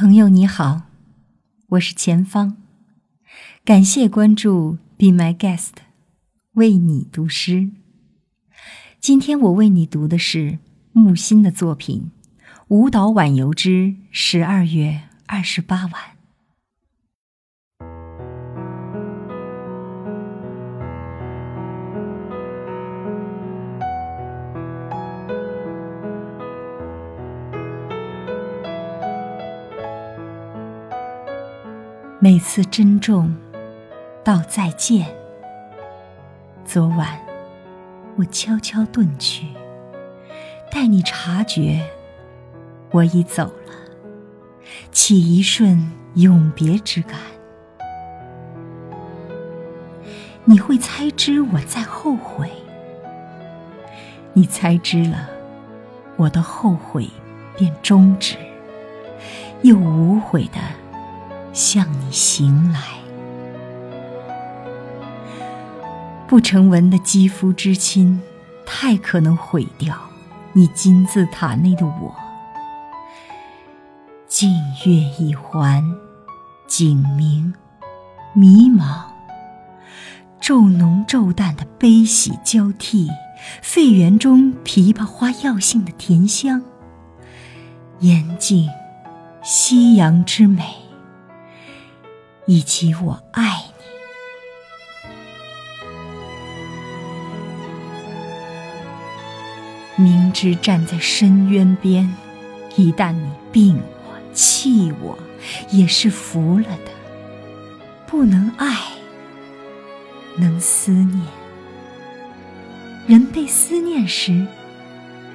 朋友你好，我是前方，感谢关注，Be My Guest，为你读诗。今天我为你读的是木心的作品《舞蹈晚游之十二月二十八晚》。每次珍重，道再见。昨晚，我悄悄遁去，待你察觉，我已走了，起一瞬永别之感。你会猜知我在后悔，你猜知了，我的后悔便终止，又无悔的。向你行来，不成文的肌肤之亲，太可能毁掉你金字塔内的我。静月一环，景明，迷茫，骤浓骤淡的悲喜交替，肺源中枇杷花药性的甜香，严静，夕阳之美。以及我爱你，明知站在深渊边，一旦你病我气我，也是服了的。不能爱，能思念。人被思念时，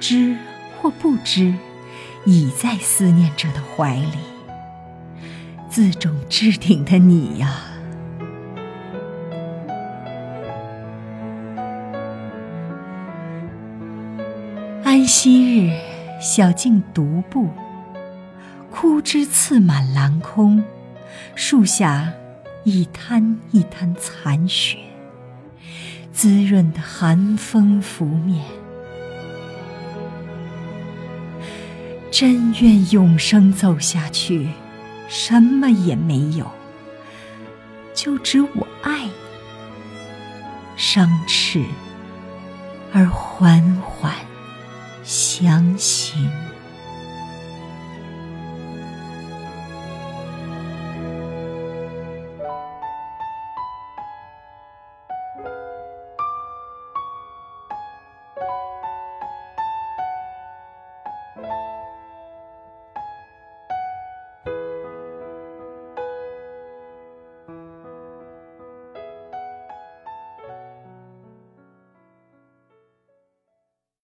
知或不知，已在思念者的怀里。自重置顶的你呀，安息日，小径独步，枯枝刺满蓝空，树下一滩一滩残雪，滋润的寒风拂面，真愿永生走下去。什么也没有，就只我爱你，伤翅而缓缓翔行。